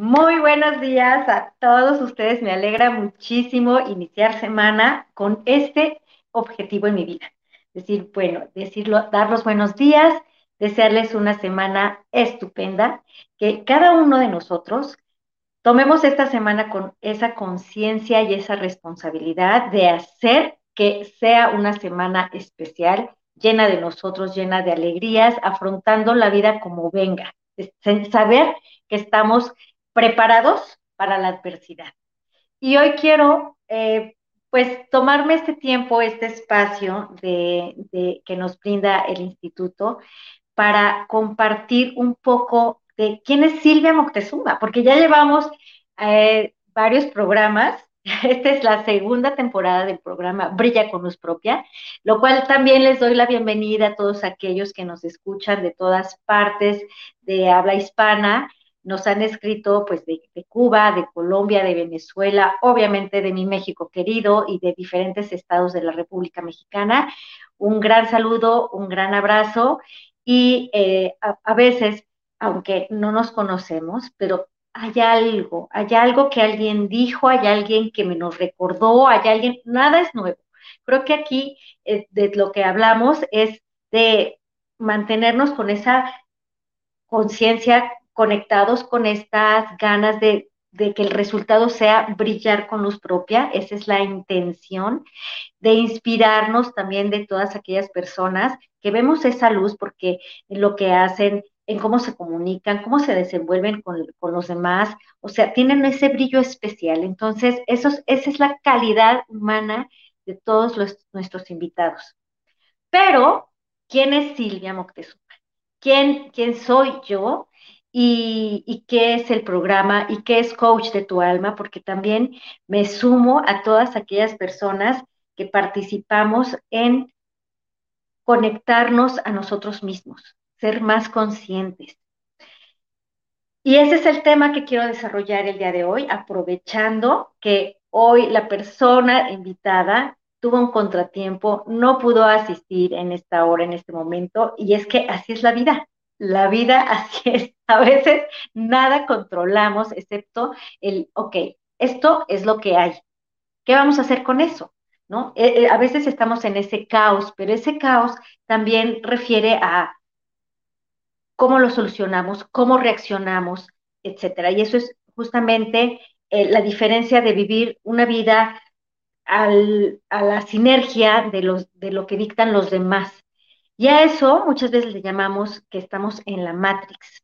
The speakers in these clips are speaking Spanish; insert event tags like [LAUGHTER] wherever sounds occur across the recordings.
Muy buenos días a todos ustedes. Me alegra muchísimo iniciar semana con este objetivo en mi vida. Decir, bueno, decirlo, dar los buenos días, desearles una semana estupenda, que cada uno de nosotros tomemos esta semana con esa conciencia y esa responsabilidad de hacer que sea una semana especial, llena de nosotros, llena de alegrías, afrontando la vida como venga, saber que estamos preparados para la adversidad. Y hoy quiero, eh, pues, tomarme este tiempo, este espacio de, que nos brinda el instituto para compartir un poco de quién es Silvia Moctezuma, porque ya llevamos eh, varios programas. [LAUGHS] Esta es la segunda temporada del programa Brilla con Luz Propia, lo cual también les doy la bienvenida a todos aquellos que nos escuchan de todas partes de habla hispana nos han escrito pues de, Cuba, de Colombia, de Venezuela, obviamente de mi México querido y de diferentes estados de la República Mexicana. Un gran saludo, un gran abrazo y eh, a, veces, aunque no nos conocemos, pero hay algo, hay algo que alguien dijo, hay alguien que me nos recordó, hay alguien, nada es nuevo. Creo que aquí eh, de lo que hablamos es de mantenernos con esa conciencia conectados con estas ganas de, que el resultado sea brillar con luz propia, esa es la intención, de inspirarnos también de todas aquellas personas que vemos esa luz porque lo que hacen, en cómo se comunican, cómo se desenvuelven con, los demás, o sea, tienen ese brillo especial. Entonces, esa es la calidad humana de todos nuestros invitados. Pero, ¿quién es Silvia Moctezuma? ¿Quién, ¿Quién soy yo? Y, qué es el programa y qué es Coach de tu Alma, porque también me sumo a todas aquellas personas que participamos en conectarnos a nosotros mismos, ser más conscientes. Y ese es el tema que quiero desarrollar el día de hoy, aprovechando que hoy la persona invitada tuvo un contratiempo, no pudo asistir en esta hora, en este momento, y es que así es la vida la vida [LAUGHS] así es. A veces nada controlamos excepto el, ok, esto es lo que hay. ¿Qué vamos a hacer con eso? ¿No? Eh, eh, a veces estamos en ese caos, pero ese caos también refiere a cómo lo solucionamos, cómo reaccionamos, etcétera. Y eso es justamente eh, la diferencia de vivir una vida a la sinergia de, de lo que dictan los demás. Y a eso muchas veces le llamamos que estamos en la Matrix.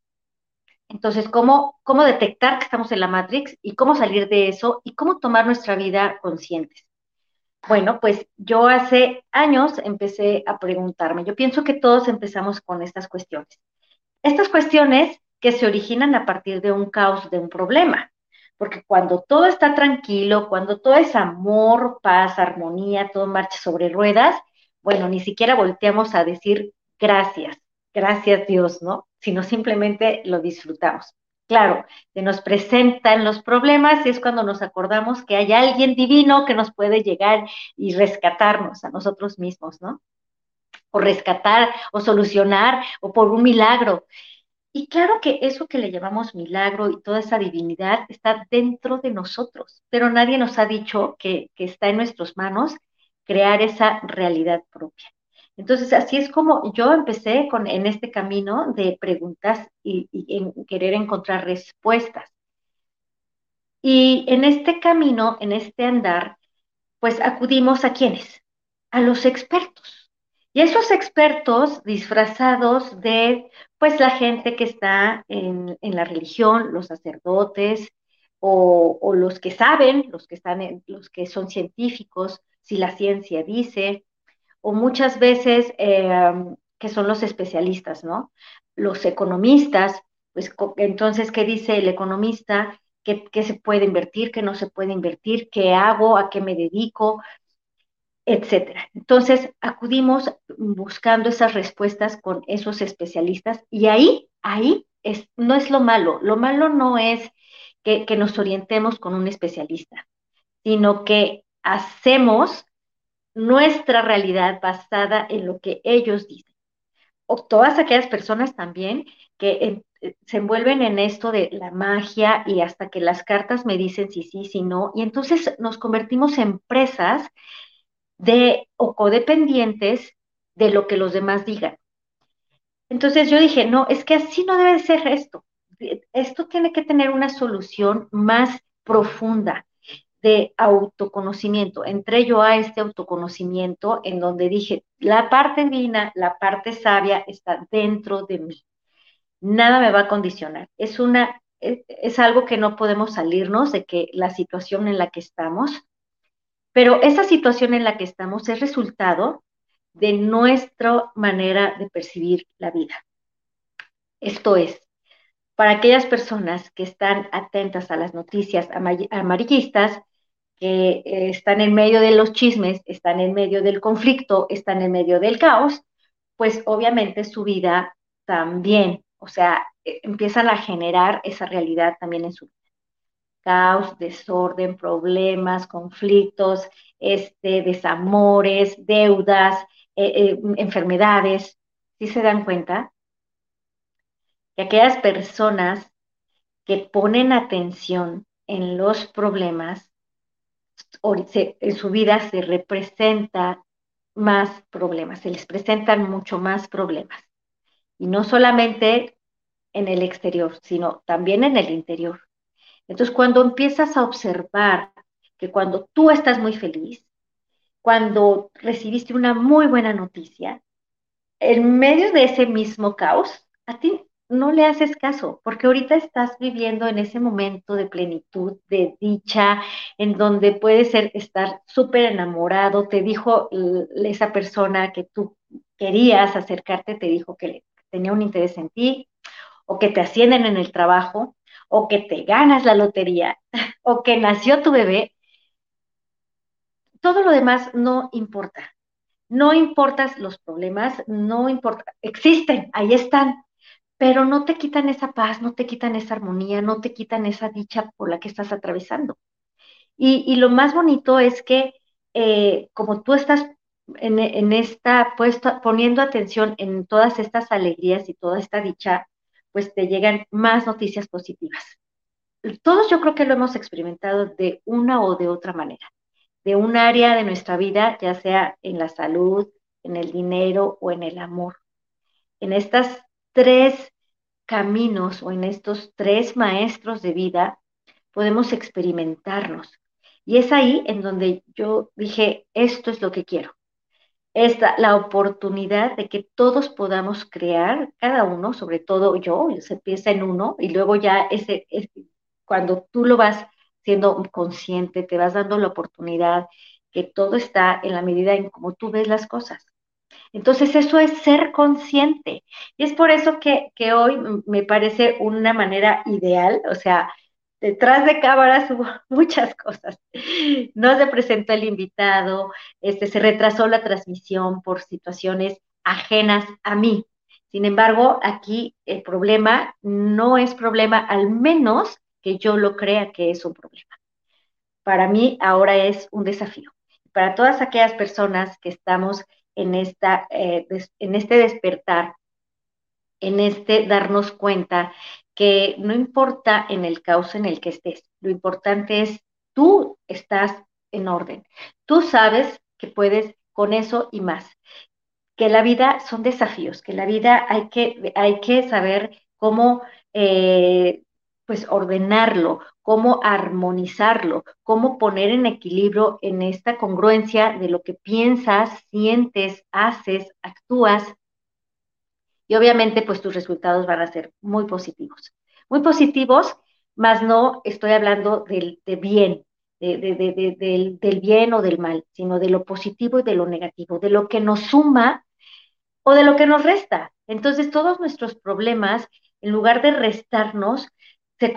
Entonces, ¿cómo, ¿cómo detectar que estamos en la Matrix y cómo salir de eso y cómo tomar nuestra vida conscientes? Bueno, pues yo hace años empecé a preguntarme, yo pienso que todos empezamos con estas cuestiones. Estas cuestiones que se originan a partir de un caos, de un problema, porque cuando todo está tranquilo, cuando todo es amor, paz, armonía, todo marcha sobre ruedas, bueno, ni siquiera volteamos a decir gracias, gracias Dios, ¿no? Sino simplemente lo disfrutamos. Claro, se nos presentan los problemas y es cuando nos acordamos que hay alguien divino que nos puede llegar y rescatarnos a nosotros mismos, ¿no? O rescatar, o solucionar, o por un milagro. Y claro que eso que le llamamos milagro y toda esa divinidad está dentro de nosotros, pero nadie nos ha dicho que, que está en nuestras manos crear esa realidad propia. Entonces, así es como yo empecé con, en este camino de preguntas y, en querer encontrar respuestas. Y en este camino, en este andar, pues acudimos a quienes? A los expertos. Y esos expertos disfrazados de, pues, la gente que está en, la religión, los sacerdotes, o, los que saben, los que están, los que son científicos, si la ciencia dice, o muchas veces em, que son los especialistas, ¿no? Los economistas, pues entonces, ¿qué dice el economista? ¿Qué, se puede invertir? ¿Qué no se puede invertir? ¿Qué hago? ¿A qué me dedico? Etcétera. Entonces, acudimos buscando esas respuestas con esos especialistas y ahí, ahí es, no es lo malo. Lo malo no es que, que nos orientemos con un especialista, sino que hacemos nuestra realidad basada en lo que ellos dicen. O todas aquellas personas también que eh, se envuelven en esto de la magia y hasta que las cartas me dicen si sí, si no, y entonces nos convertimos en presas de o codependientes de lo que los demás digan. Entonces yo dije, no, es que así no debe ser esto. Esto tiene que tener una solución más profunda de autoconocimiento. Entré yo a este autoconocimiento en donde dije, la parte divina, la parte sabia está dentro de mí. Nada me va a condicionar. Es una es algo que no podemos salirnos de que la situación en la que estamos, pero esa situación en la que estamos es resultado de nuestra manera de percibir la vida. Esto es, para aquellas personas que están atentas a las noticias amarillistas, que eh, están en medio de los chismes, están en medio del conflicto, están en medio del caos, pues obviamente su vida también, o sea, e, empiezan a generar esa realidad también en su vida. Caos, desorden, problemas, conflictos, este, desamores, deudas, eh, eh, enfermedades. ¿Sí se dan cuenta? Que aquellas personas que ponen atención en los problemas en su vida se representa más problemas, se les presentan mucho más problemas. Y no solamente en el exterior, sino también en el interior. Entonces, cuando empiezas a observar que cuando tú estás muy feliz, cuando recibiste una muy buena noticia, en medio de ese mismo caos, a ti no le haces caso, porque ahorita estás viviendo en ese momento de plenitud, de dicha, en donde puedes ser, estar súper enamorado, te dijo esa persona que tú querías acercarte, te dijo que tenía un interés en ti, o que te ascienden en el trabajo, o que te ganas la lotería, [LAUGHS] o que nació tu bebé, todo lo demás no importa. No importan los problemas, no importa, existen, ahí están, pero no te quitan esa paz, no te quitan esa armonía, no te quitan esa dicha por la que estás atravesando. Y, lo más bonito es que eh, como tú estás en, esta, puesto, poniendo atención en todas estas alegrías y toda esta dicha, pues te llegan más noticias positivas. Todos yo creo que lo hemos experimentado de una o de otra manera, de un área de nuestra vida, ya sea en la salud, en el dinero o en el amor. En estas tres caminos o en estos tres maestros de vida podemos experimentarnos. Y es ahí en donde yo dije, esto es lo que quiero. Esta, la oportunidad de que todos podamos crear, cada uno, sobre todo yo, se empieza en uno y luego ya ese, cuando tú lo vas siendo consciente, te vas dando la oportunidad que todo está en la medida en cómo tú ves las cosas. Entonces eso es ser consciente. Y es por eso que, hoy me parece una manera ideal, o sea, detrás de cámaras [LAUGHS] hubo muchas cosas. No se presentó el invitado, este, se retrasó la transmisión por situaciones ajenas a mí. Sin embargo, aquí el problema no es problema, al menos que yo lo crea que es un problema. Para mí ahora es un desafío. Para todas aquellas personas que estamos en, esta, eh, en este despertar, en este darnos cuenta que no importa en el caos en el que estés, lo importante es tú estás en orden, tú sabes que puedes con eso y más, que la vida son desafíos, que la vida hay que, hay que saber cómo eh, pues ordenarlo, cómo armonizarlo, cómo poner en equilibrio en esta congruencia de lo que piensas, sientes, haces, actúas. Y obviamente pues tus resultados van a ser muy positivos. Muy positivos, más no estoy hablando del de bien, del, del bien o del mal, sino de lo positivo y de lo negativo, de lo que nos suma o de lo que nos resta. Entonces todos nuestros problemas, en lugar de restarnos, se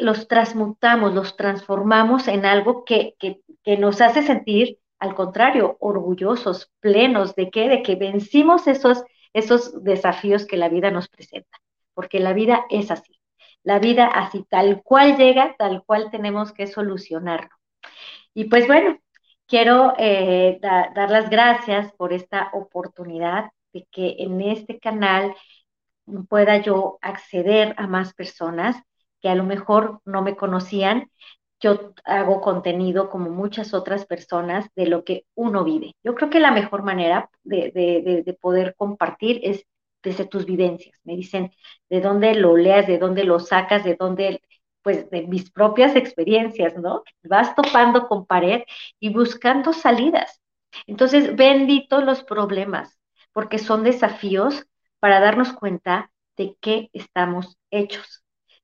los transmutamos, los transformamos en algo que, nos hace sentir, al contrario, orgullosos, plenos de qué, de que vencimos esos, esos desafíos que la vida nos presenta, porque la vida es así. La vida así, tal cual llega, tal cual tenemos que solucionarlo. Y pues bueno, quiero eh, dar las gracias por esta oportunidad de que en este canal pueda yo acceder a más personas que a lo mejor no me conocían. Yo hago contenido como muchas otras personas de lo que uno vive. Yo creo que la mejor manera de, de, de poder compartir es desde tus vivencias. Me dicen de dónde lo leas, de dónde lo sacas, de dónde, pues de mis propias experiencias, ¿no? Vas topando con pared y buscando salidas. Entonces, bendito los problemas, porque son desafíos para darnos cuenta de qué estamos hechos.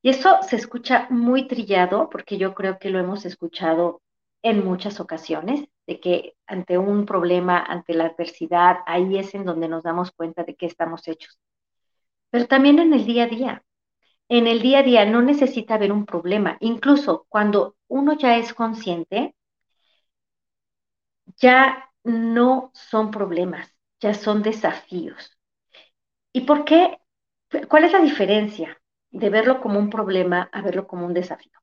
Y eso se escucha muy trillado, porque yo creo que lo hemos escuchado en muchas ocasiones, de que ante un problema, ante la adversidad, ahí es en donde nos damos cuenta de qué estamos hechos. Pero también en el día a día. En el día a día no necesita haber un problema. Incluso cuando uno ya es consciente, ya no son problemas, ya son desafíos. ¿Y por qué? ¿Cuál es la diferencia de verlo como un problema a verlo como un desafío?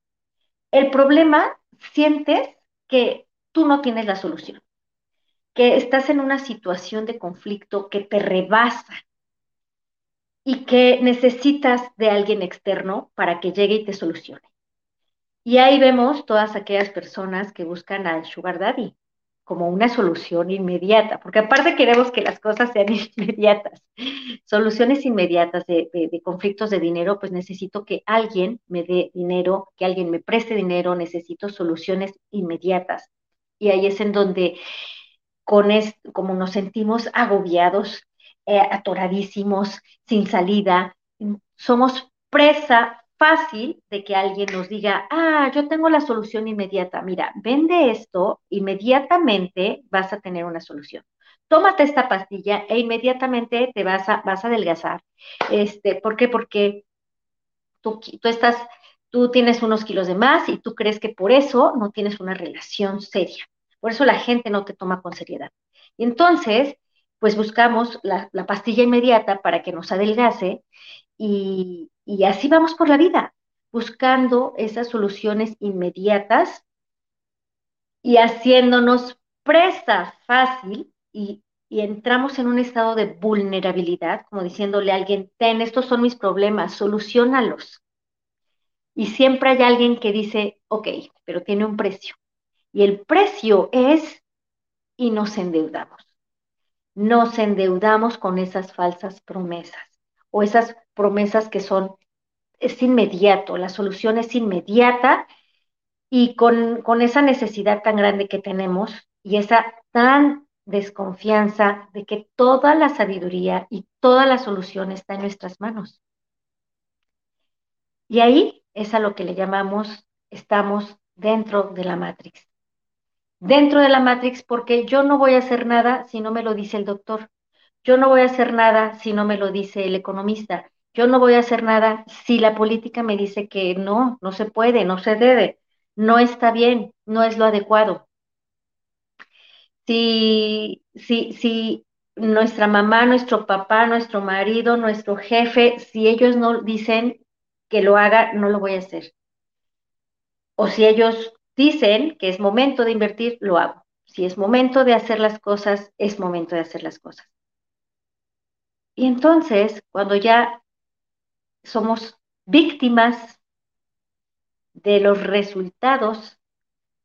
El problema sientes que tú no tienes la solución, que estás en una situación de conflicto que te rebasa y que necesitas de alguien externo para que llegue y te solucione. Y ahí vemos todas aquellas personas que buscan al sugar daddy como una solución inmediata, porque aparte queremos que las cosas sean [LAUGHS] inmediatas, soluciones inmediatas de, de, conflictos de dinero, pues necesito que alguien me dé dinero, que alguien me preste dinero, necesito soluciones inmediatas. Y ahí es en donde, con como nos sentimos agobiados, eh, atoradísimos, sin salida, somos presa fácil de que alguien nos diga, ah, yo tengo la solución inmediata. Mira, vende esto, inmediatamente vas a tener una solución. Tómate esta pastilla e inmediatamente te vas a, vas a adelgazar. Este, ¿Por qué? Porque tú, tú estás, tú tienes unos kilos de más y tú crees que por eso no tienes una relación seria. Por eso la gente no te toma con seriedad. Entonces, pues buscamos la, la pastilla inmediata para que nos adelgace y, y así vamos por la vida, buscando esas soluciones inmediatas y haciéndonos presa fácil y, entramos en un estado de vulnerabilidad, como diciéndole a alguien, ten, estos son mis problemas, solucionalos. Y siempre hay alguien que dice, ok, pero tiene un precio. Y el precio es, y nos endeudamos. Nos endeudamos con esas falsas promesas o esas promesas que son, es inmediato, la solución es inmediata y con, con esa necesidad tan grande que tenemos y esa tan desconfianza de que toda la sabiduría y toda la solución está en nuestras manos. Y ahí es a lo que le llamamos, estamos dentro de la Matrix. Dentro de la Matrix porque yo no voy a hacer nada si no me lo dice el doctor. Yo no voy a hacer nada si no me lo dice el economista. Yo no voy a hacer nada si la política me dice que no, no se puede, no se debe, no está bien, no es lo adecuado. Si, si, si nuestra mamá, nuestro papá, nuestro marido, nuestro jefe, si ellos no dicen que lo haga, no lo voy a hacer. O si ellos dicen que es momento de invertir, lo hago. Si es momento de hacer las cosas, es momento de hacer las cosas. Y entonces, cuando ya somos víctimas de los resultados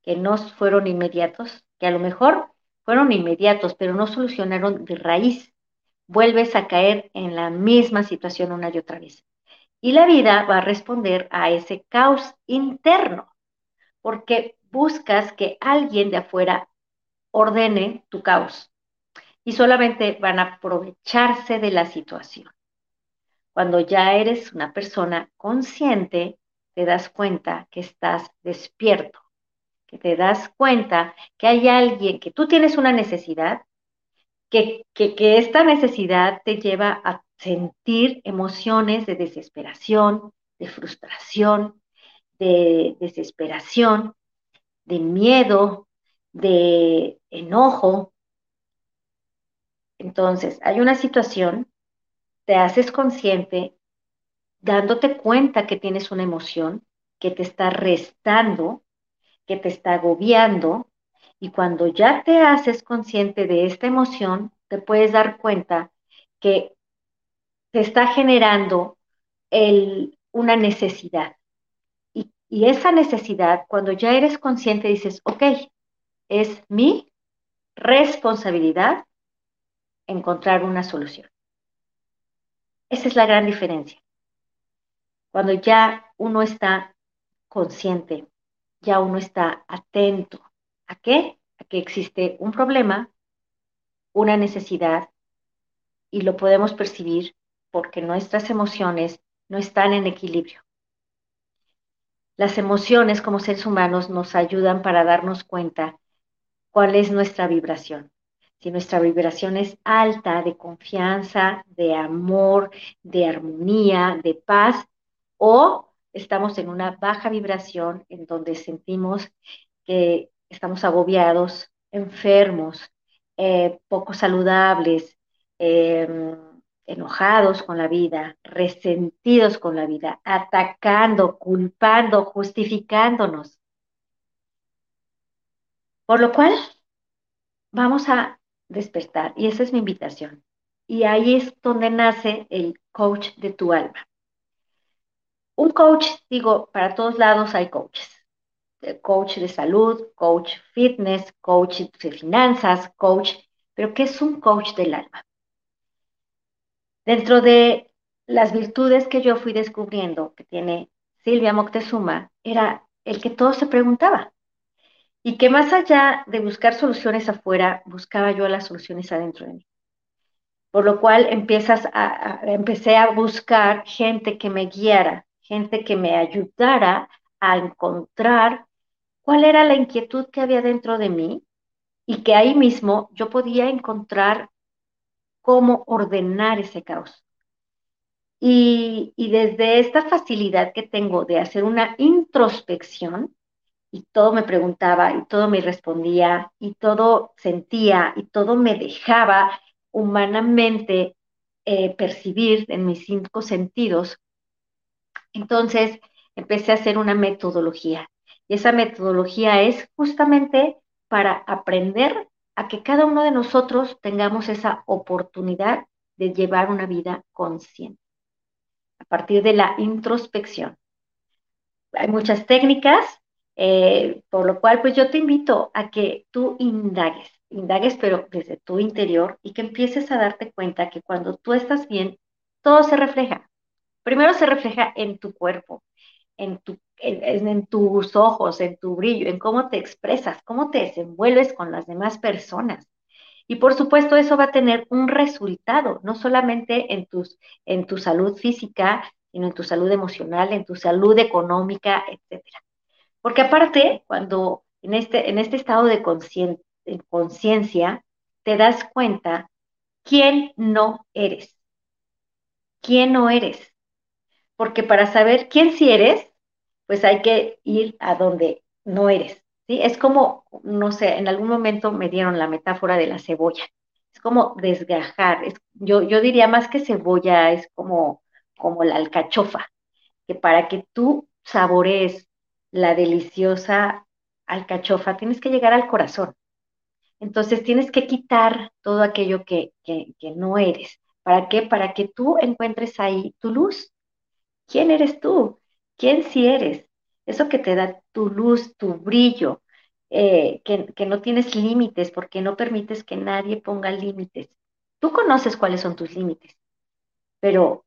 que no fueron inmediatos, que a lo mejor fueron inmediatos, pero no solucionaron de raíz, vuelves a caer en la misma situación una y otra vez. Y la vida va a responder a ese caos interno, porque buscas que alguien de afuera ordene tu caos y solamente van a aprovecharse de la situación. Cuando ya eres una persona consciente, te das cuenta que estás despierto, que te das cuenta que hay alguien, que tú tienes una necesidad, que, que, esta necesidad te lleva a sentir emociones de desesperación, de frustración, de desesperación, de miedo, de enojo, entonces, hay una situación, te haces consciente, dándote cuenta que tienes una emoción que te está restando, que te está agobiando, y cuando ya te haces consciente de esta emoción, te puedes dar cuenta que te está generando una necesidad. Y, y esa necesidad, cuando ya eres consciente, dices, ok, es mi responsabilidad encontrar una solución. Esa es la gran diferencia. Cuando ya uno está consciente, ya uno está atento. ¿A qué? A que existe un problema, una necesidad, y lo podemos percibir porque nuestras emociones no están en equilibrio. Las emociones como seres humanos nos ayudan para darnos cuenta cuál es nuestra vibración. Si nuestra vibración es alta de confianza, de amor, de armonía, de paz, o estamos en una baja vibración en donde sentimos que estamos agobiados, enfermos, eh, poco saludables, em, enojados con la vida, resentidos con la vida, atacando, culpando, justificándonos. Por lo cual, vamos a despertar y esa es mi invitación. Y ahí es donde nace el coach de tu alma. Un coach, digo, para todos lados hay coaches. Coach de salud, coach fitness, coach de finanzas, coach, pero ¿qué es un coach del alma? Dentro de las virtudes que yo fui descubriendo que tiene Silvia Moctezuma, era el que todo se preguntaba. Y que más allá de buscar soluciones afuera, buscaba yo las soluciones adentro de mí. Por lo cual empiezas empecé a buscar gente que me guiara, gente que me ayudara a encontrar cuál era la inquietud que había dentro de mí y que ahí mismo yo podía encontrar cómo ordenar ese caos. Y, y, desde esta facilidad que tengo de hacer una introspección, y todo me preguntaba, y todo me respondía, y todo sentía, y todo me dejaba humanamente eh, percibir en mis cinco sentidos, entonces empecé a hacer una metodología. Y esa metodología es justamente para aprender a que cada uno de nosotros tengamos esa oportunidad de llevar una vida consciente a partir de la introspección. Hay muchas técnicas, eh, por lo cual pues yo te invito a que tú indagues, indagues pero desde tu interior y que empieces a darte cuenta que cuando tú estás bien, todo se refleja. Primero se refleja en tu cuerpo, en, en, tus ojos, en tu brillo, en cómo te expresas, cómo te desenvuelves con las demás personas. Y por supuesto eso va a tener un resultado, no solamente en, tus, en tu salud física, sino en tu salud emocional, en tu salud económica, etc. Porque aparte, cuando en este, en este estado de conciencia, te das cuenta quién no eres. ¿Quién no eres? porque para saber quién sí eres, pues hay que ir a donde no eres. ¿sí? Es como, no sé, en algún momento me dieron la metáfora de la cebolla. Es como desgajar. Es, yo, yo diría más que cebolla, es como, como la alcachofa, que para que tú saborees la deliciosa alcachofa, tienes que llegar al corazón. Entonces tienes que quitar todo aquello que, que, que no eres. ¿Para qué? Para que tú encuentres ahí tu luz, ¿Quién eres tú? ¿Quién sí eres? Eso que te da tu luz, tu brillo, eh, que, no tienes límites porque no permites que nadie ponga límites. Tú conoces cuáles son tus límites, pero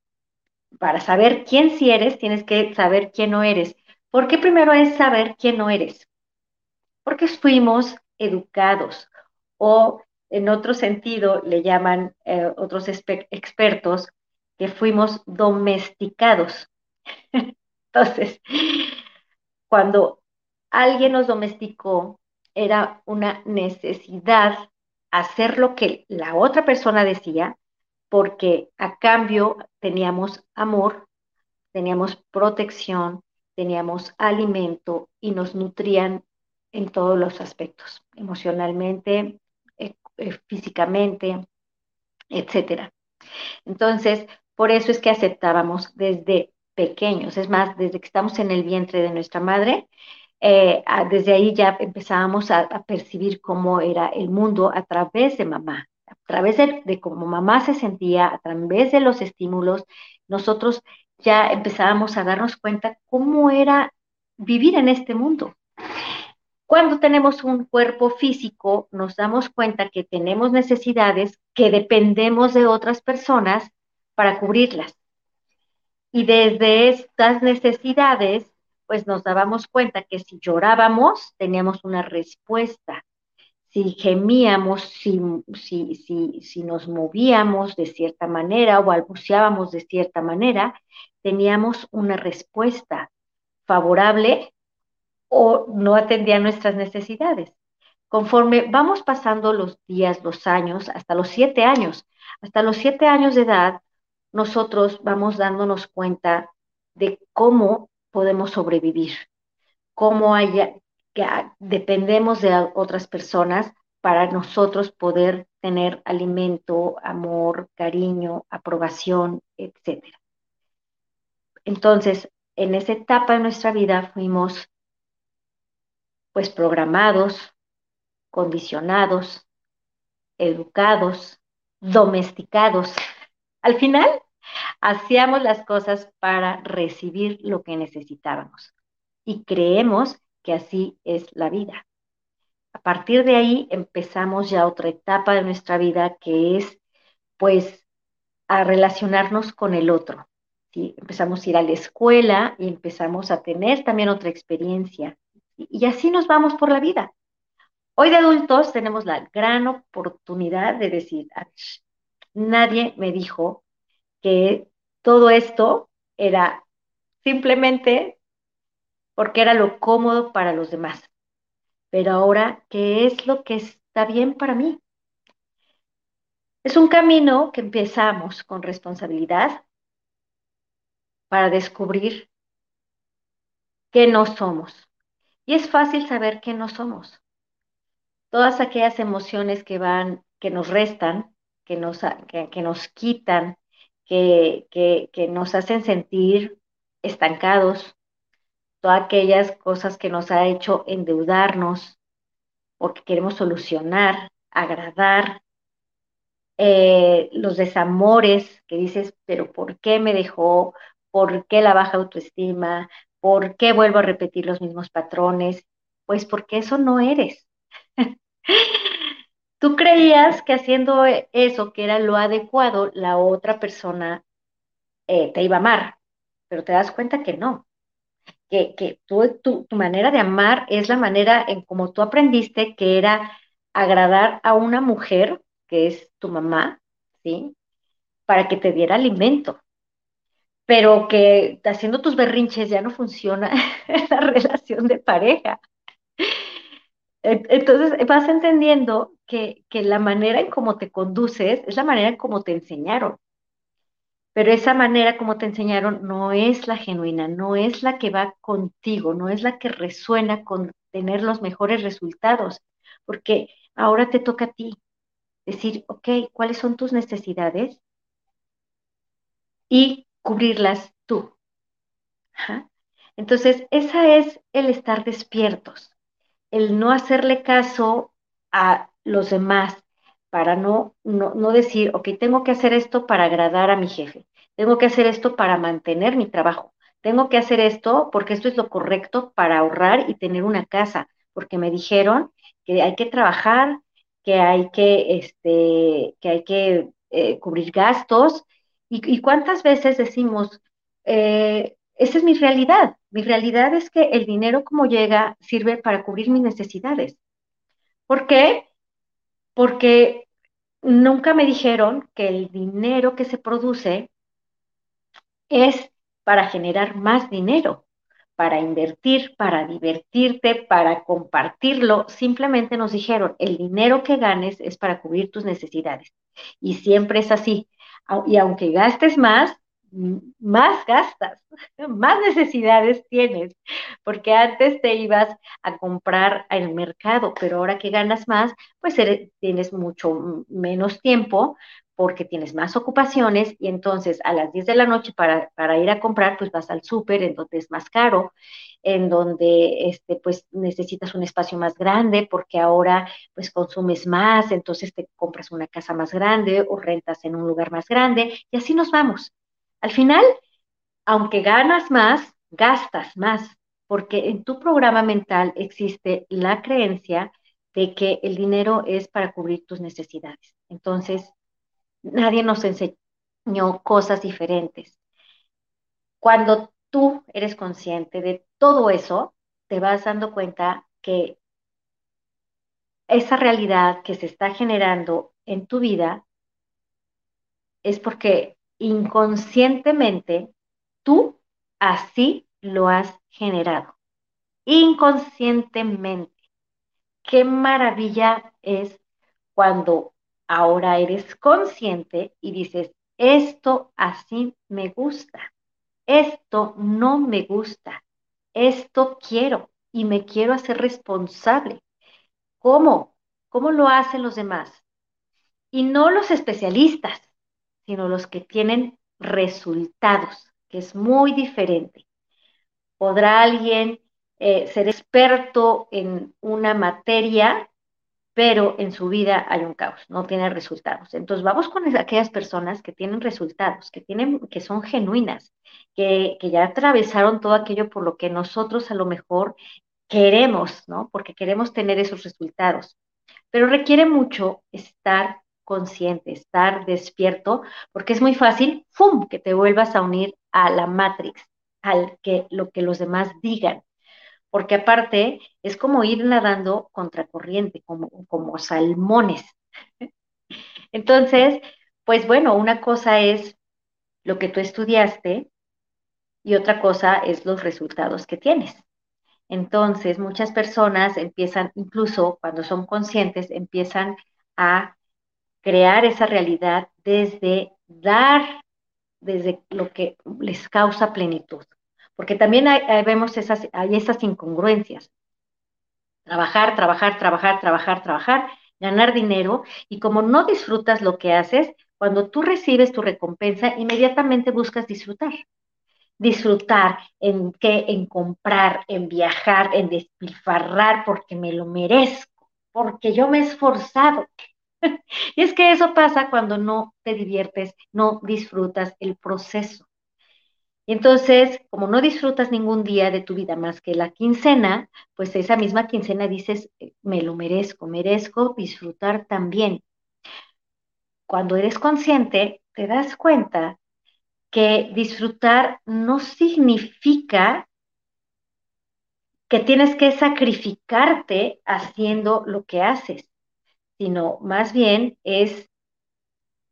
para saber quién sí eres, tienes que saber quién no eres. ¿Por qué primero es saber quién no eres? Porque fuimos educados o en otro sentido le llaman eh, otros expertos que fuimos domesticados. [LAUGHS] Entonces, cuando alguien nos domesticó, era una necesidad hacer lo que la otra persona decía, porque a cambio teníamos amor, teníamos protección, teníamos alimento y nos nutrían en todos los aspectos, emocionalmente, eh, eh, físicamente, etcétera. Entonces, por eso es que aceptábamos desde pequeños, es más, desde que estamos en el vientre de nuestra madre, eh, desde ahí ya empezábamos a, percibir cómo era el mundo a través de mamá, a través de cómo mamá se sentía, a través de los estímulos, nosotros ya empezábamos a darnos cuenta cómo era vivir en este mundo. Cuando tenemos un cuerpo físico, nos damos cuenta que tenemos necesidades que dependemos de otras personas para cubrirlas. Y desde estas necesidades, pues nos dábamos cuenta que si llorábamos, teníamos una respuesta. Si gemíamos, si, si, si, si nos movíamos de cierta manera o balbuceábamos de cierta manera, teníamos una respuesta favorable o no atendía nuestras necesidades. Conforme vamos pasando los días, los años, hasta los siete años, hasta los siete años de edad, nosotros vamos dándonos cuenta de cómo podemos sobrevivir, cómo haya, que dependemos de otras personas para nosotros poder tener alimento, amor, cariño, aprobación, etc. Entonces, en esa etapa de nuestra vida fuimos pues programados, condicionados, educados, domesticados. Al final, hacíamos las cosas para recibir lo que necesitábamos y creemos que así es la vida. A partir de ahí empezamos ya otra etapa de nuestra vida que es pues a relacionarnos con el otro. Empezamos a ir a la escuela y empezamos a tener también otra experiencia. Y así nos vamos por la vida. Hoy de adultos tenemos la gran oportunidad de decir, nadie me dijo que todo esto era simplemente porque era lo cómodo para los demás. Pero ahora, ¿qué es lo que está bien para mí? Es un camino que empezamos con responsabilidad para descubrir que no somos. Y es fácil saber que no somos. Todas aquellas emociones que van, que nos restan, que nos, que, nos quitan, que, que nos hacen sentir estancados, todas aquellas cosas que nos ha hecho endeudarnos, porque queremos solucionar, agradar, eh, los desamores que dices, pero ¿por qué me dejó? ¿Por qué la baja autoestima? ¿Por qué vuelvo a repetir los mismos patrones? Pues porque eso no eres. [LAUGHS] Tú creías que haciendo eso, que era lo adecuado, la otra persona eh, te iba a amar, pero te das cuenta que no, que, tu, tu, manera de amar es la manera en como tú aprendiste que era agradar a una mujer, que es tu mamá, ¿sí? Para que te diera alimento pero que haciendo tus berrinches ya no funciona [LAUGHS] la relación de pareja. Entonces vas entendiendo que, que, la manera en cómo te conduces es la manera en cómo te enseñaron. Pero esa manera como te enseñaron no es la genuina, no es la que va contigo, no es la que resuena con tener los mejores resultados, porque ahora te toca a ti decir, ok, ¿cuáles son tus necesidades? Y cubrirlas tú. Entonces, esa es el estar despiertos, el no hacerle caso a los demás para no, no, no decir, ok, tengo que hacer esto para agradar a mi jefe, tengo que hacer esto para mantener mi trabajo, tengo que hacer esto porque esto es lo correcto para ahorrar y tener una casa, porque me dijeron que hay que trabajar, que hay que, este, que, hay que eh, cubrir gastos ¿Y, cuántas veces decimos, eh, esa es mi realidad? Mi realidad es que el dinero como llega sirve para cubrir mis necesidades. ¿Por qué? Porque nunca me dijeron que el dinero que se produce es para generar más dinero, para invertir, para divertirte, para compartirlo. Simplemente nos dijeron, el dinero que ganes es para cubrir tus necesidades. Y siempre es así y aunque gastes más, más gastas, más necesidades tienes, porque antes te ibas a comprar al mercado, pero ahora que ganas más, pues tienes mucho menos tiempo porque tienes más ocupaciones y entonces a las 10 de la noche para, para ir a comprar, pues vas al súper en donde es más caro, en donde este, pues necesitas un espacio más grande porque ahora pues consumes más, entonces te compras una casa más grande o rentas en un lugar más grande y así nos vamos. Al final, aunque ganas más, gastas más, porque en tu programa mental existe la creencia de que el dinero es para cubrir tus necesidades. Entonces, nadie nos enseñó cosas diferentes. Cuando tú eres consciente de todo eso, te vas dando cuenta que esa realidad que se está generando en tu vida es porque inconscientemente tú así lo has generado. Inconscientemente. Qué maravilla es cuando ahora eres consciente y dices, esto así me gusta, esto no me gusta, esto quiero y me quiero hacer responsable. ¿Cómo? ¿Cómo lo hacen los demás? Y no los especialistas, sino los que tienen resultados, que es muy diferente. ¿Podrá alguien eh, ser experto en una materia, pero en su vida hay un caos, no tiene resultados? Entonces vamos con aquellas personas que tienen resultados, que, tienen, que son genuinas, que, que ya atravesaron todo aquello por lo que nosotros a lo mejor queremos, ¿no? Porque queremos tener esos resultados. Pero requiere mucho estar estar despierto, porque es muy fácil, ¡fum!, que te vuelvas a unir a la Matrix, al que lo que los demás digan. Porque aparte es como ir nadando contracorriente, como, como salmones. [LAUGHS] Entonces, pues bueno, una cosa es lo que tú estudiaste y otra cosa es los resultados que tienes. Entonces, muchas personas empiezan, incluso cuando son conscientes, empiezan a crear esa realidad desde dar, desde lo que les causa plenitud. Porque también vemos esas, hay esas incongruencias. Trabajar, trabajar, trabajar, trabajar, trabajar, ganar dinero y como no disfrutas lo que haces, cuando tú recibes tu recompensa, inmediatamente buscas disfrutar. Disfrutar en qué, en comprar, en viajar, en despilfarrar, porque me lo merezco, porque yo me he esforzado, [LAUGHS] y es que eso pasa cuando no te diviertes, no disfrutas el proceso. Y entonces, como no disfrutas ningún día de tu vida más que la quincena, pues esa misma quincena dices, eh, me lo merezco, merezco disfrutar también. Cuando eres consciente, te das cuenta que disfrutar no significa que tienes que sacrificarte haciendo lo que haces sino más bien es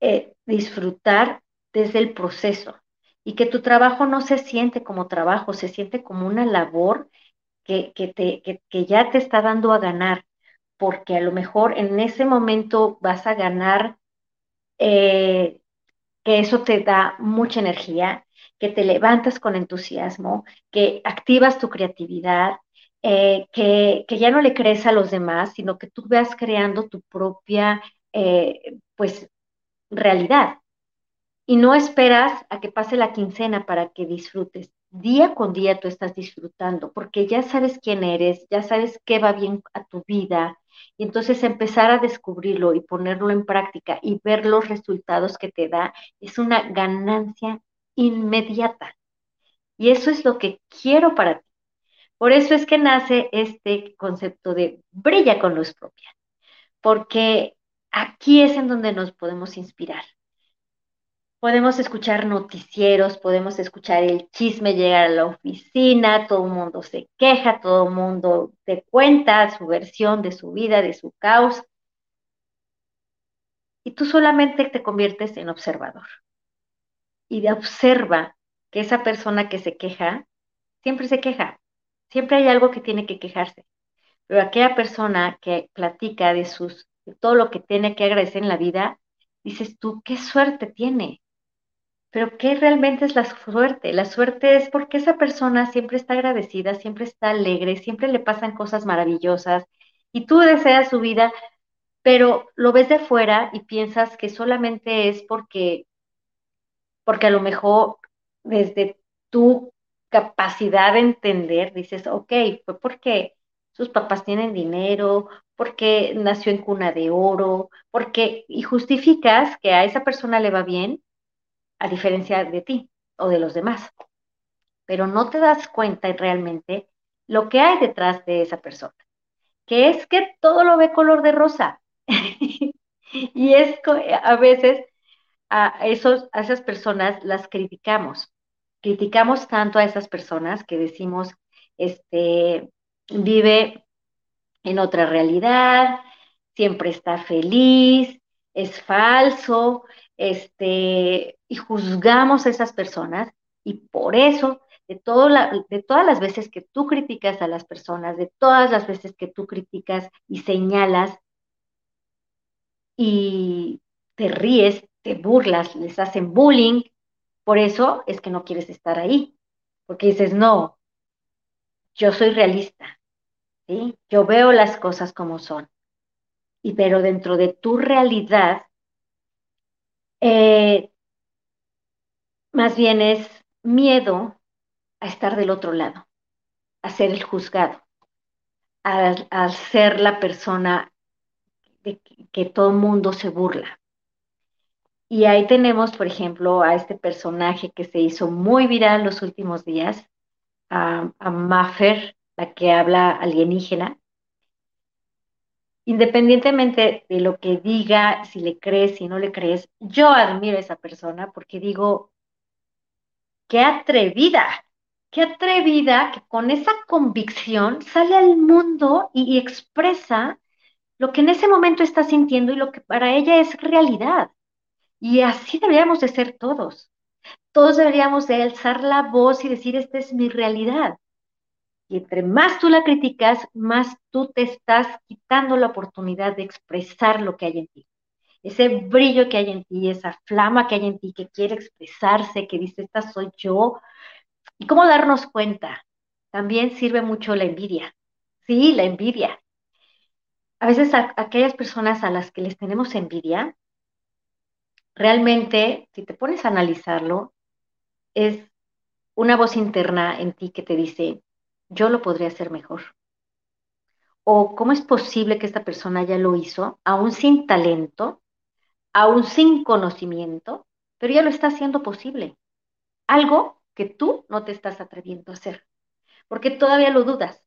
eh, disfrutar desde el proceso y que tu trabajo no se siente como trabajo, se siente como una labor que, te, que, ya te está dando a ganar, porque a lo mejor en ese momento vas a ganar, eh, que eso te da mucha energía, que te levantas con entusiasmo, que activas tu creatividad, eh, que, ya no le crees a los demás, sino que tú veas creando tu propia, eh, pues, realidad. Y no esperas a que pase la quincena para que disfrutes. Día con día tú estás disfrutando, porque ya sabes quién eres, ya sabes qué va bien a tu vida. Y entonces empezar a descubrirlo y ponerlo en práctica y ver los resultados que te da es una ganancia inmediata. Y eso es lo que quiero para ti. Por eso es que nace este concepto de brilla con luz propia, porque aquí es en donde nos podemos inspirar. Podemos escuchar noticieros, podemos escuchar el chisme llegar a la oficina, todo el mundo se queja, todo el mundo te cuenta su versión de su vida, de su caos, y tú solamente te conviertes en observador. Y observa que esa persona que se queja, siempre se queja, Siempre hay algo que tiene que quejarse. Pero aquella persona que platica de sus de todo lo que tiene que agradecer en la vida, dices tú, qué suerte tiene. Pero ¿qué realmente es la suerte? La suerte es porque esa persona siempre está agradecida, siempre está alegre, siempre le pasan cosas maravillosas y tú deseas su vida pero lo ves de fuera y piensas que solamente es porque, porque a lo mejor desde tu capacidad de entender dices, ok, fue porque sus papás tienen dinero, porque nació en cuna de oro, porque, y justificas que a esa persona le va bien a diferencia de ti o de los demás. Pero no te das cuenta realmente lo que hay detrás de esa persona, que es que todo lo ve color de rosa. [LAUGHS] y es a veces a, esos, a esas personas las criticamos. Criticamos tanto a esas personas que decimos, este, vive en otra realidad, siempre está feliz, es falso, este, y juzgamos a esas personas y por eso, de, todo de todas las veces que tú criticas a las personas, de todas las veces que tú criticas y señalas y te ríes, te burlas, les hacen bullying, por eso es que no quieres estar ahí, porque dices, no, yo soy realista, ¿sí? Yo veo las cosas como son. Y pero dentro de tu realidad, eh, más bien es miedo a estar del otro lado, a ser el juzgado, a, ser la persona de que, que todo mundo se burla. Y ahí tenemos, por ejemplo, a este personaje que se hizo muy viral los últimos días, a, Maffer, la que habla alienígena. Independientemente de lo que diga, si le crees, si no le crees, yo admiro a esa persona porque digo, qué atrevida, qué atrevida que con esa convicción sale al mundo y expresa lo que en ese momento está sintiendo y lo que para ella es realidad. Y así deberíamos de ser todos. Todos deberíamos de alzar la voz y decir, esta es mi realidad. Y entre más tú la criticas, más tú te estás quitando la oportunidad de expresar lo que hay en ti. Ese brillo que hay en ti, esa flama que hay en ti, que quiere expresarse, que dice, esta soy yo. ¿Y cómo darnos cuenta? También sirve mucho la envidia. Sí, la envidia. A veces a aquellas personas a las que les tenemos envidia, realmente, si te pones a analizarlo, es una voz interna en ti que te dice, yo lo podría hacer mejor. O cómo es posible que esta persona ya lo hizo, aún sin talento, aún sin conocimiento, pero ya lo está haciendo posible. Algo que tú no te estás atreviendo a hacer, porque todavía lo dudas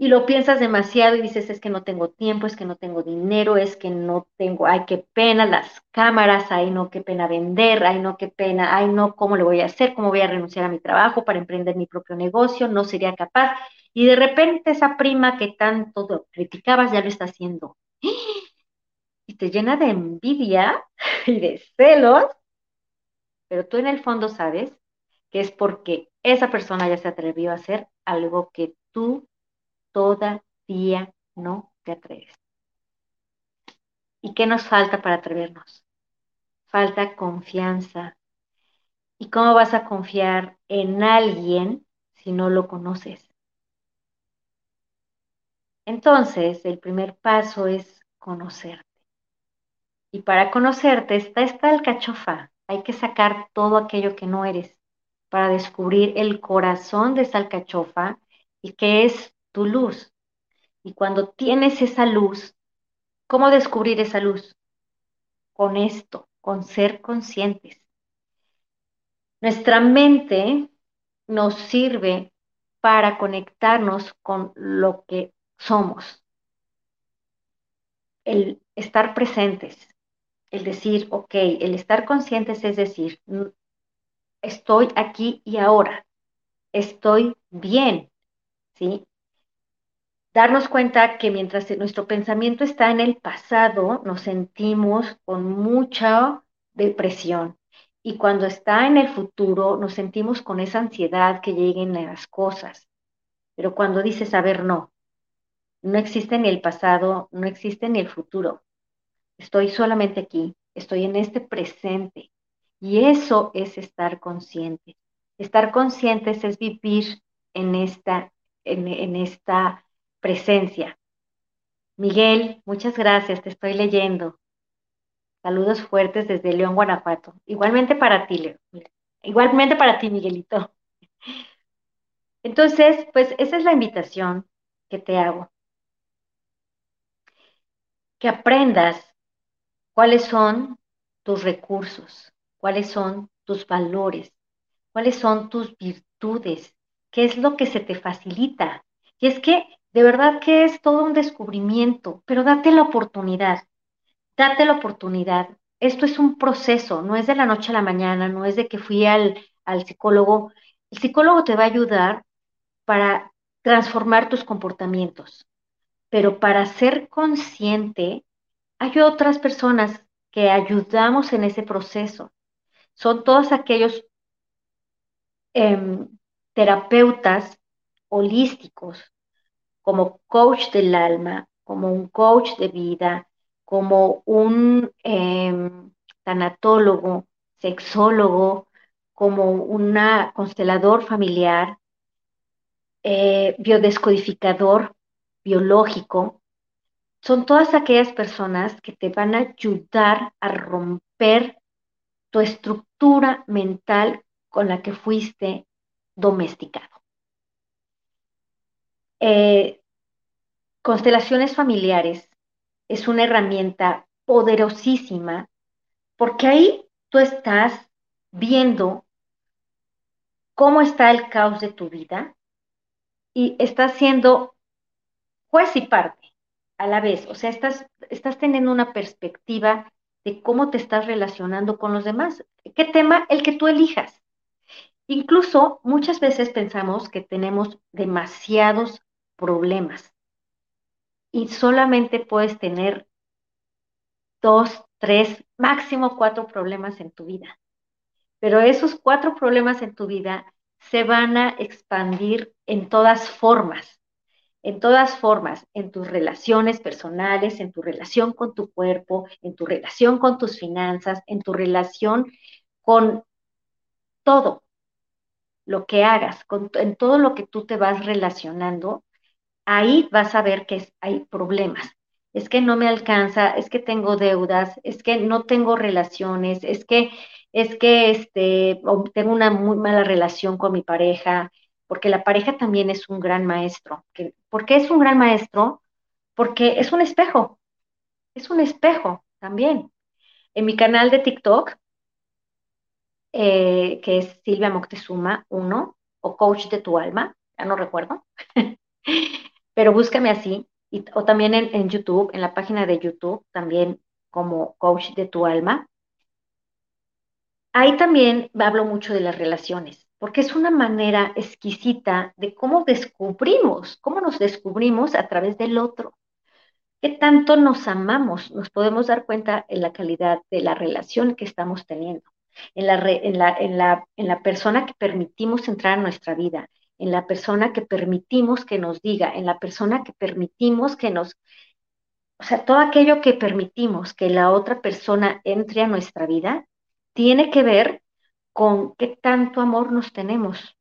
y lo piensas demasiado y dices, es que no tengo tiempo, es que no tengo dinero, es que no tengo, ay, qué pena las cámaras, ay, no, qué pena vender, ay, no, qué pena, ay, no, ¿cómo le voy a hacer? ¿Cómo voy a renunciar a mi trabajo para emprender mi propio negocio? No sería capaz. Y de repente esa prima que tanto criticabas ya lo está haciendo. [GASPS] Y te llena de envidia [LAUGHS] y de celos, pero tú en el fondo sabes que es porque esa persona ya se atrevió a hacer algo que tú todavía no te atreves. ¿Y qué nos falta para atrevernos? Falta confianza. ¿Y cómo vas a confiar en alguien si no lo conoces? Entonces, el primer paso es conocerte. Y para conocerte está esta alcachofa. Hay que sacar todo aquello que no eres para descubrir el corazón de esa alcachofa y que es tu luz. Y cuando tienes esa luz, ¿cómo descubrir esa luz? Con esto, con ser conscientes. Nuestra mente nos sirve para conectarnos con lo que somos. El estar presentes, el decir, ok, el estar conscientes es decir, estoy aquí y ahora, estoy bien, ¿sí? Darnos cuenta que mientras nuestro pensamiento está en el pasado, nos sentimos con mucha depresión. Y cuando está en el futuro, nos sentimos con esa ansiedad que lleguen las cosas. Pero cuando dices, a ver, no, no existe ni el pasado, no existe ni el futuro. Estoy solamente aquí, estoy en este presente. Y eso es estar consciente. Estar conscientes es vivir en esta, en, en esta presencia. Miguel, muchas gracias, te estoy leyendo. Saludos fuertes desde León, Guanajuato. Igualmente para ti. Igualmente para ti, Miguelito. Entonces, pues esa es la invitación que te hago. Que aprendas cuáles son tus recursos, cuáles son tus valores, cuáles son tus virtudes, qué es lo que se te facilita. Y es que de verdad que es todo un descubrimiento, pero date la oportunidad, date la oportunidad. Esto es un proceso, no es de la noche a la mañana, no es de que fui al, al psicólogo. El psicólogo te va a ayudar para transformar tus comportamientos, pero para ser consciente, hay otras personas que ayudamos en ese proceso. Son todos aquellos em, terapeutas holísticos, como coach del alma, como un coach de vida, como un em, tanatólogo, sexólogo, como un constelador familiar, eh, biodescodificador biológico, son todas aquellas personas que te van a ayudar a romper tu estructura mental con la que fuiste domesticado. Eh, constelaciones familiares es una herramienta poderosísima porque ahí tú estás viendo cómo está el caos de tu vida y estás siendo juez y parte a la vez. O sea, estás, estás teniendo una perspectiva de cómo te estás relacionando con los demás. ¿Qué tema? El que tú elijas. Incluso muchas veces pensamos que tenemos demasiados problemas y solamente puedes tener dos, tres, máximo cuatro problemas en tu vida. Pero esos cuatro problemas en tu vida se van a expandir en todas formas, en todas formas, en tus relaciones personales, en tu relación con tu cuerpo, en tu relación con tus finanzas, en tu relación con todo lo que hagas, en todo lo que tú te vas relacionando, ahí vas a ver que hay problemas. Es que no me alcanza, es que tengo deudas, es que no tengo relaciones, es que es que este, tengo una muy mala relación con mi pareja, porque la pareja también es un gran maestro. ¿Por qué es un gran maestro? Porque es un espejo, es un espejo también. En mi canal de TikTok, eh, que es Silvia Moctezuma 1, o Coach de tu Alma, ya no recuerdo, [LAUGHS] pero búscame así, o también en, en YouTube, en la página de YouTube, también como Coach de tu Alma. Ahí también hablo mucho de las relaciones, porque es una manera exquisita de cómo descubrimos, cómo nos descubrimos a través del otro. ¿Qué tanto nos amamos? Nos podemos dar cuenta en la calidad de la relación que estamos teniendo, en la, en la, en la, en la persona que permitimos entrar a nuestra vida, en la persona que permitimos que nos diga, en la persona que permitimos que nos... O sea, todo aquello que permitimos que la otra persona entre a nuestra vida, tiene que ver con qué tanto amor nos tenemos,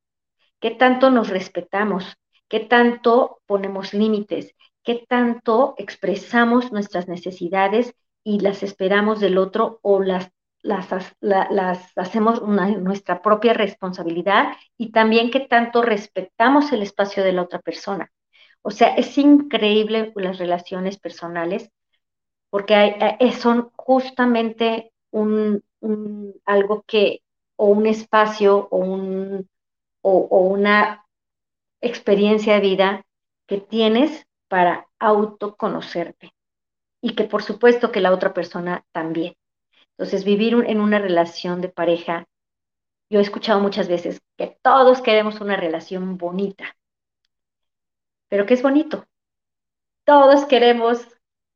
qué tanto nos respetamos, qué tanto ponemos límites, qué tanto expresamos nuestras necesidades y las esperamos del otro o las, las, hacemos nuestra propia responsabilidad y también qué tanto respetamos el espacio de la otra persona. O sea, es increíble las relaciones personales porque hay, son justamente algo que, o un espacio, o, un, o, una experiencia de vida que tienes para autoconocerte. Y que por supuesto que la otra persona también. Entonces, vivir en una relación de pareja, yo he escuchado muchas veces que todos queremos una relación bonita. Pero ¿qué es bonito? Todos queremos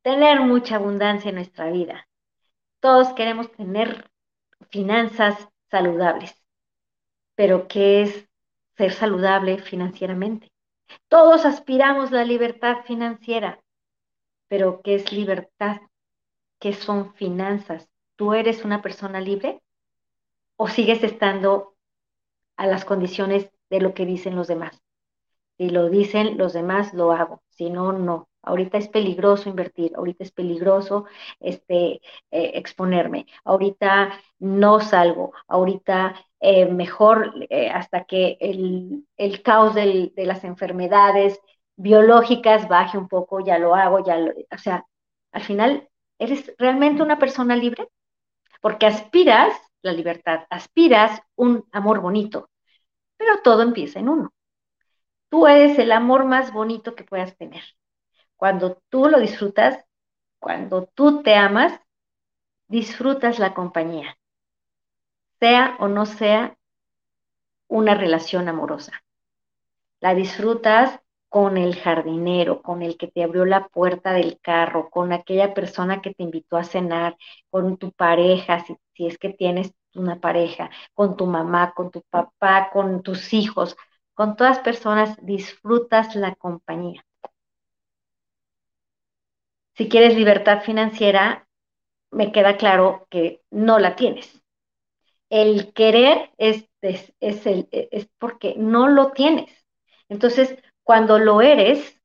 tener mucha abundancia en nuestra vida. Todos queremos tener finanzas saludables. Pero ¿qué es ser saludable financieramente? Todos aspiramos la libertad financiera, pero ¿qué es libertad? ¿Qué son finanzas? ¿Tú eres una persona libre o sigues estando a las condiciones de lo que dicen los demás? Si lo dicen los demás, lo hago. Si no, no. ahorita es peligroso invertir, ahorita es peligroso este, eh, exponerme, ahorita no salgo, ahorita eh, mejor eh, hasta que el, el caos de las enfermedades biológicas baje un poco, ya lo hago, ya lo, o sea, al final, ¿eres realmente una persona libre? Porque aspiras la libertad, aspiras un amor bonito, pero todo empieza en uno. Tú eres el amor más bonito que puedas tener. Cuando tú lo disfrutas, cuando tú te amas, disfrutas la compañía, sea o no sea una relación amorosa. La disfrutas con el jardinero, con el que te abrió la puerta del carro, con aquella persona que te invitó a cenar, con tu pareja, si, es que tienes una pareja, con tu mamá, con tu papá, con tus hijos, con todas personas disfrutas la compañía. Si quieres libertad financiera, me queda claro que no la tienes. El querer es, es, es porque no lo tienes. Entonces, cuando lo eres,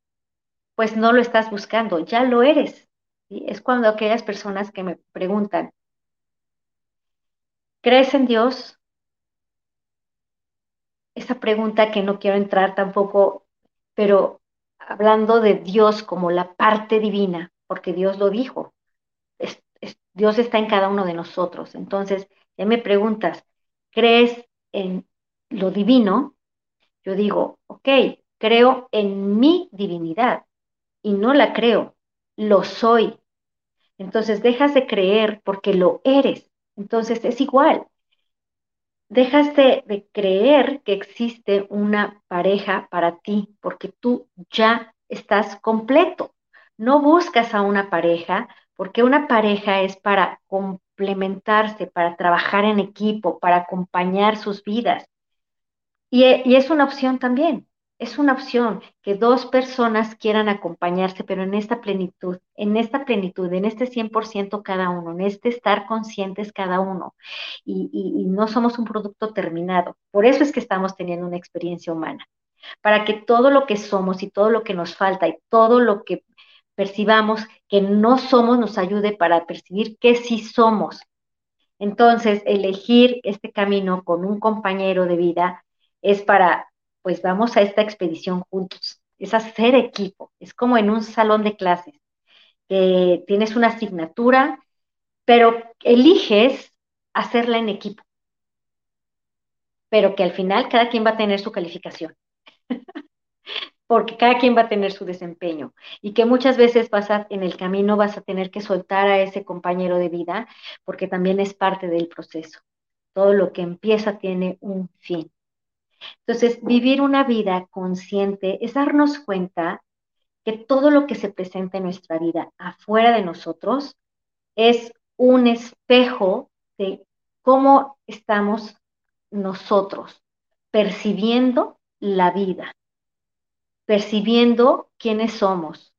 pues no lo estás buscando, ya lo eres. Es cuando aquellas personas que me preguntan, ¿crees en Dios? Esa pregunta que no quiero entrar tampoco, pero hablando de Dios como la parte divina, porque Dios lo dijo, Dios está en cada uno de nosotros. Entonces, ya me preguntas, ¿crees en lo divino? Yo digo, ok, creo en mi divinidad y no la creo, lo soy. Entonces dejas de creer porque lo eres. Entonces es igual. Dejas de, creer que existe una pareja para ti porque tú ya estás completo. No buscas a una pareja porque una pareja es para complementarse, para trabajar en equipo, para acompañar sus vidas. Y es una opción también es una opción que dos personas quieran acompañarse, pero en esta plenitud, en esta plenitud, en este 100% cada uno, en este estar conscientes cada uno. Y, y, no somos un producto terminado. Por eso es que estamos teniendo una experiencia humana. Para que todo lo que somos y todo lo que nos falta y todo lo que percibamos que no somos nos ayude para percibir que sí somos. Entonces, elegir este camino con un compañero de vida es para pues vamos a esta expedición juntos. Es hacer equipo, es como en un salón de clases, tienes una asignatura, pero eliges hacerla en equipo, pero que al final cada quien va a tener su calificación, [LAUGHS] porque cada quien va a tener su desempeño y que muchas veces vas en el camino vas a tener que soltar a ese compañero de vida, porque también es parte del proceso. Todo lo que empieza tiene un fin. Entonces, vivir una vida consciente es darnos cuenta que todo lo que se presenta en nuestra vida afuera de nosotros es un espejo de cómo estamos nosotros percibiendo la vida, percibiendo quiénes somos,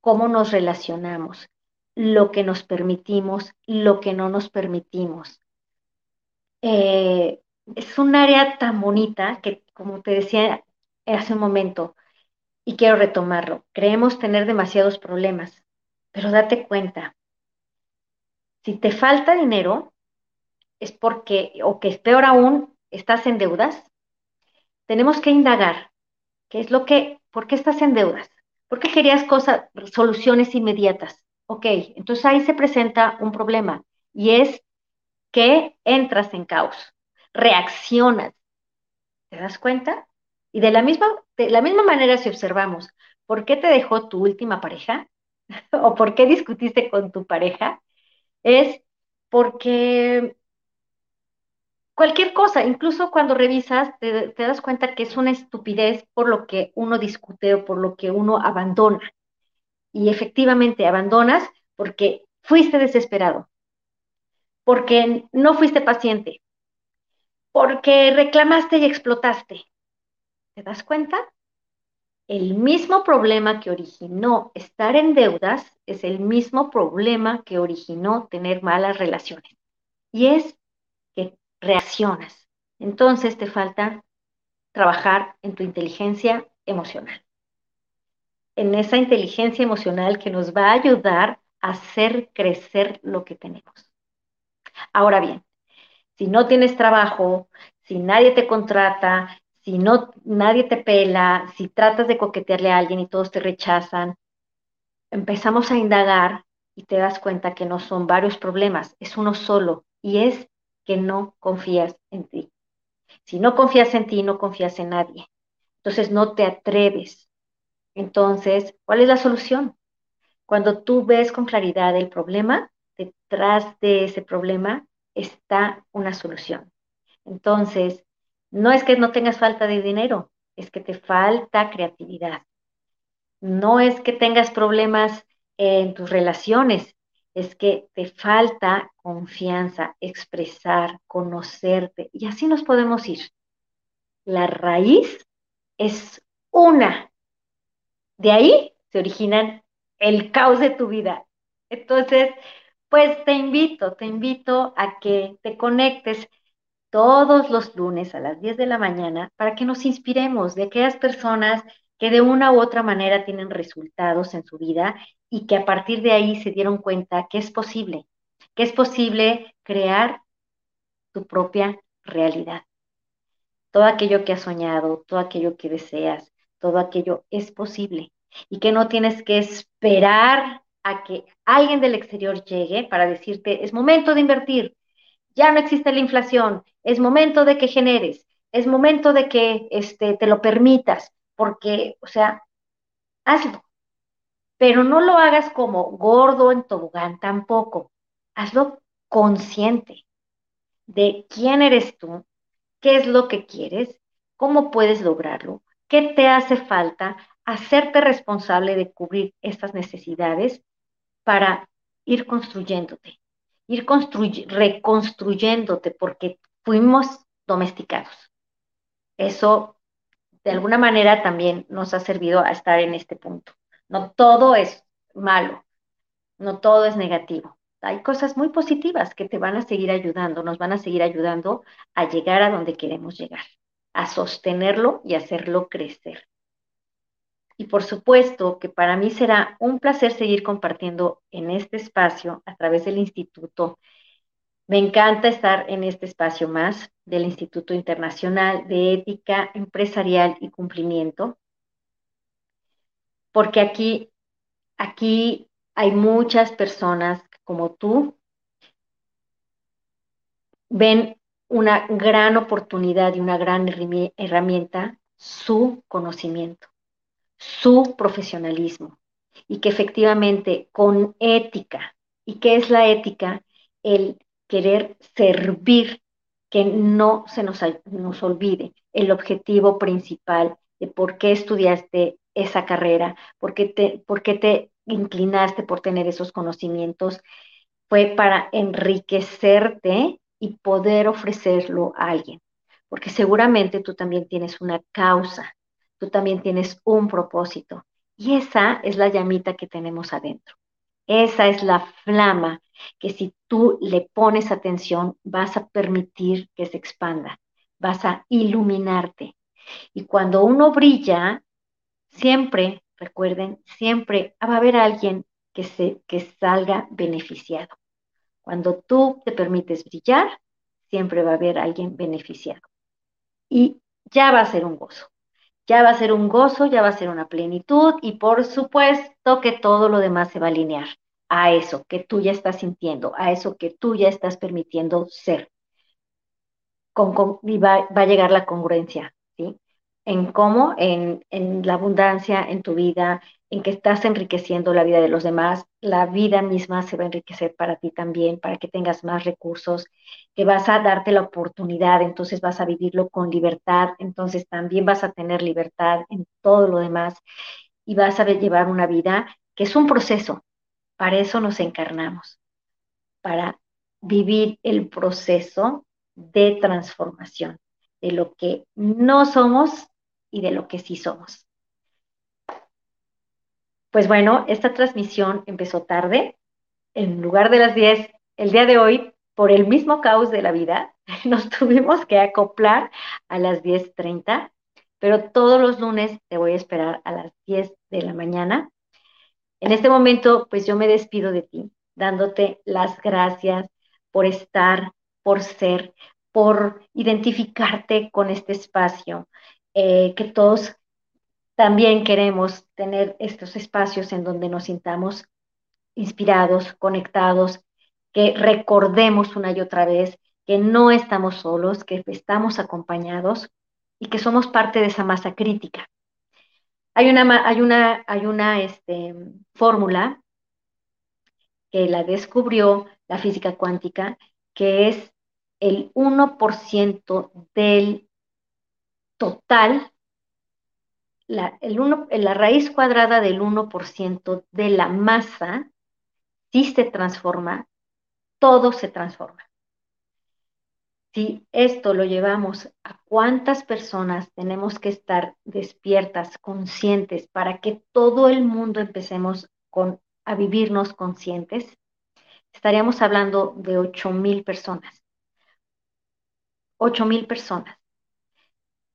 cómo nos relacionamos, lo que nos permitimos, lo que no nos permitimos. Eh, es un área tan bonita que, como te decía hace un momento, y quiero retomarlo, creemos tener demasiados problemas, pero date cuenta, si te falta dinero, es porque, o que es peor aún, estás en deudas, tenemos que indagar qué es lo que, ¿por qué estás en deudas? ¿Por qué querías cosas, soluciones inmediatas? Ok, entonces ahí se presenta un problema y es que entras en caos reaccionas. ¿Te das cuenta? Y de la misma, de la misma manera si observamos, ¿por qué te dejó tu última pareja? [LAUGHS] ¿O por qué discutiste con tu pareja? Es porque cualquier cosa, incluso cuando revisas, te, te, das cuenta que es una estupidez por lo que uno discute o por lo que uno abandona. Y efectivamente abandonas porque fuiste desesperado, porque no fuiste paciente, porque reclamaste y explotaste. ¿Te das cuenta? El mismo problema que originó estar en deudas es el mismo problema que originó tener malas relaciones. Y es que reaccionas. Entonces te falta trabajar en tu inteligencia emocional. en esa inteligencia emocional que nos va a ayudar a hacer crecer lo que tenemos. Ahora bien, si no tienes trabajo, si nadie te contrata, si no nadie te pela, si tratas de coquetearle a alguien y todos te rechazan, empezamos a indagar y te das cuenta que no son varios problemas, es uno solo y es que no confías en ti. Si no confías en ti, no confías en nadie. Entonces no te atreves. Entonces, ¿cuál es la solución? Cuando tú ves con claridad el problema, detrás de ese problema está una solución. Entonces, no es que no tengas falta de dinero, es que te falta creatividad. No es que tengas problemas en tus relaciones, es que te falta confianza, expresar, conocerte, y así nos podemos ir. La raíz es una. De ahí se originan el caos de tu vida. Entonces, pues te invito, te invito a que te conectes todos los lunes a las 10 de la mañana para que nos inspiremos de aquellas personas que de una u otra manera tienen resultados en su vida y que a partir de ahí se dieron cuenta que es posible, que es posible crear tu propia realidad. Todo aquello que has soñado, todo aquello que deseas, todo aquello es posible y que no tienes que esperar a que alguien del exterior llegue para decirte, es momento de invertir, ya no existe la inflación, es momento de que generes, es momento de que este, te lo permitas, porque, o sea, hazlo, pero no lo hagas como gordo en tobogán tampoco, hazlo consciente de quién eres tú, qué es lo que quieres, cómo puedes lograrlo, qué te hace falta, hacerte responsable de cubrir estas necesidades para ir construyéndote, ir reconstruyéndote, porque fuimos domesticados. Eso, de alguna manera, también nos ha servido a estar en este punto. No todo es malo, no todo es negativo. Hay cosas muy positivas que te van a seguir ayudando, nos van a seguir ayudando a llegar a donde queremos llegar, a sostenerlo y hacerlo crecer. Y por supuesto que para mí será un placer seguir compartiendo en este espacio a través del instituto. Me encanta estar en este espacio más del Instituto Internacional de Ética Empresarial y Cumplimiento, porque aquí, aquí hay muchas personas como tú, ven una gran oportunidad y una gran herramienta, su conocimiento su profesionalismo y que efectivamente con ética, ¿y qué es la ética? El querer servir, que no se nos, nos olvide el objetivo principal de por qué estudiaste esa carrera, por qué te, por qué te inclinaste por tener esos conocimientos, fue para enriquecerte y poder ofrecerlo a alguien, porque seguramente tú también tienes una causa tú también tienes un propósito. Y esa es la llamita que tenemos adentro. Esa es la flama que si tú le pones atención vas a permitir que se expanda, vas a iluminarte. Y cuando uno brilla, siempre, recuerden, siempre va a haber alguien que, se, que salga beneficiado. Cuando tú te permites brillar, siempre va a haber alguien beneficiado. Y ya va a ser un gozo ya va a ser un gozo, ya va a ser una plenitud y por supuesto que todo lo demás se va a alinear a eso que tú ya estás sintiendo, a eso que tú ya estás permitiendo ser. Con, y va, va, a llegar la congruencia, ¿sí? En cómo, en, en la abundancia en tu vida, en que estás enriqueciendo la vida de los demás, la vida misma se va a enriquecer para ti también, para que tengas más recursos, que vas a darte la oportunidad, entonces vas a vivirlo con libertad, entonces también vas a tener libertad en todo lo demás y vas a llevar una vida que es un proceso. Para eso nos encarnamos, para vivir el proceso de transformación de lo que no somos y de lo que sí somos. Pues bueno, esta transmisión empezó tarde. En lugar de las 10, el día de hoy, por el mismo caos de la vida, [LAUGHS] nos tuvimos que acoplar a las 10.30, pero todos los lunes te voy a esperar a las 10 de la mañana. En este momento, pues yo me despido de ti, dándote las gracias por estar, por ser, por identificarte con este espacio, eh, que todos también queremos tener estos espacios en donde nos sintamos inspirados, conectados, que recordemos una y otra vez que no estamos solos, que estamos acompañados y que somos parte de esa masa crítica. Hay una, hay una, hay una este, fórmula que la descubrió la física cuántica, que es el 1% del total, la, el la raíz cuadrada del 1% de la masa, si se transforma, todo se transforma. Si esto lo llevamos a cuántas personas tenemos que estar despiertas, conscientes, para que todo el mundo empecemos a vivirnos conscientes, estaríamos hablando de 8 mil personas. 8 mil personas.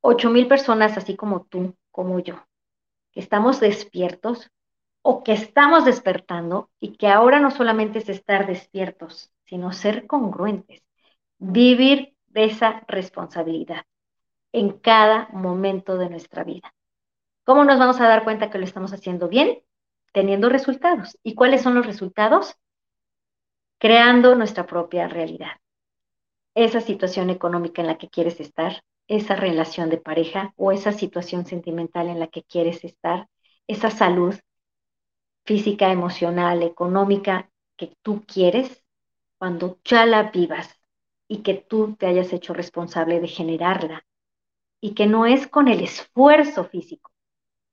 8 mil personas así como tú, como yo, que estamos despiertos o que estamos despertando y que ahora no solamente es estar despiertos, sino ser congruentes, vivir de esa responsabilidad en cada momento de nuestra vida. ¿Cómo nos vamos a dar cuenta que lo estamos haciendo bien? Teniendo resultados. ¿Y cuáles son los resultados? Creando nuestra propia realidad. Esa situación económica en la que quieres estar, esa relación de pareja o esa situación sentimental en la que quieres estar, esa salud física, emocional, económica que tú quieres, cuando ya la vivas y que tú te hayas hecho responsable de generarla y que no es con el esfuerzo físico,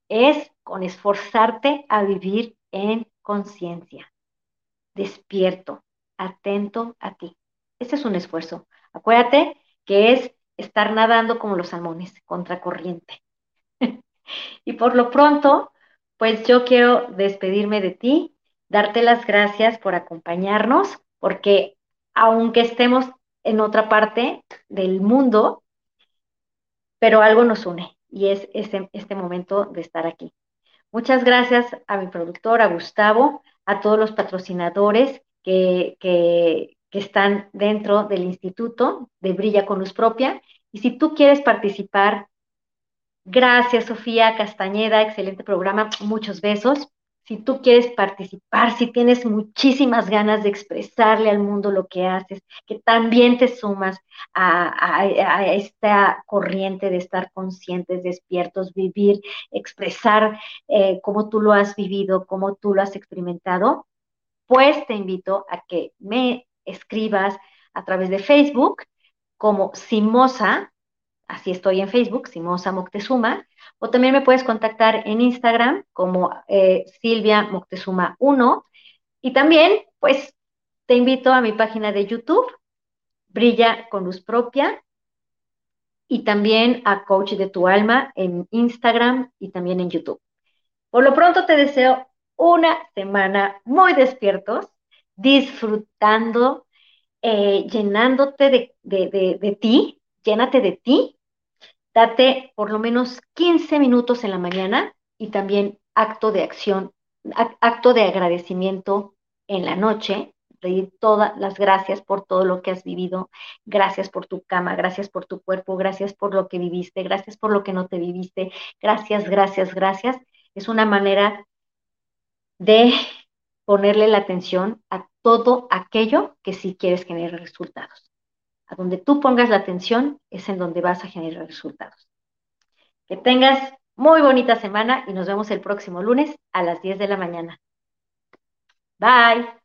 es con esforzarte a vivir en conciencia, despierto, atento a ti. Ese es un esfuerzo. Acuérdate que es estar nadando como los salmones, contracorriente. [LAUGHS] y por lo pronto, pues yo quiero despedirme de ti, darte las gracias por acompañarnos, porque aunque estemos en otra parte del mundo, pero algo nos une y es este, este momento de estar aquí. Muchas gracias a mi productor, a Gustavo, a todos los patrocinadores que, que, que están dentro del instituto de Brilla con Luz Propia. Y si tú quieres participar, gracias Sofía Castañeda, excelente programa, muchos besos si tú quieres participar, si tienes muchísimas ganas de expresarle al mundo lo que haces, que también te sumas a, esta corriente de estar conscientes, despiertos, vivir, expresar eh, cómo tú lo has vivido, cómo tú lo has experimentado, pues te invito a que me escribas a través de Facebook como Simosa, así estoy en Facebook, Simosa Moctezuma, o también me puedes contactar en Instagram como eh, Silvia Moctezuma 1. Y también, pues, te invito a mi página de YouTube, Brilla con Luz Propia, y también a Coach de tu Alma en Instagram y también en YouTube. Por lo pronto te deseo una semana muy despiertos, disfrutando, eh, llenándote de, de ti, llénate de ti. Date por lo menos 15 minutos en la mañana y también acto de acción, acto de agradecimiento en la noche, pedir todas las gracias por todo lo que has vivido, gracias por tu cama, gracias por tu cuerpo, gracias por lo que viviste, gracias por lo que no te viviste, gracias, gracias, gracias. Es una manera de ponerle la atención a todo aquello que sí quieres generar resultados. A donde tú pongas la atención es en donde vas a generar resultados. Que tengas muy bonita semana y nos vemos el próximo lunes a las 10 de la mañana. Bye.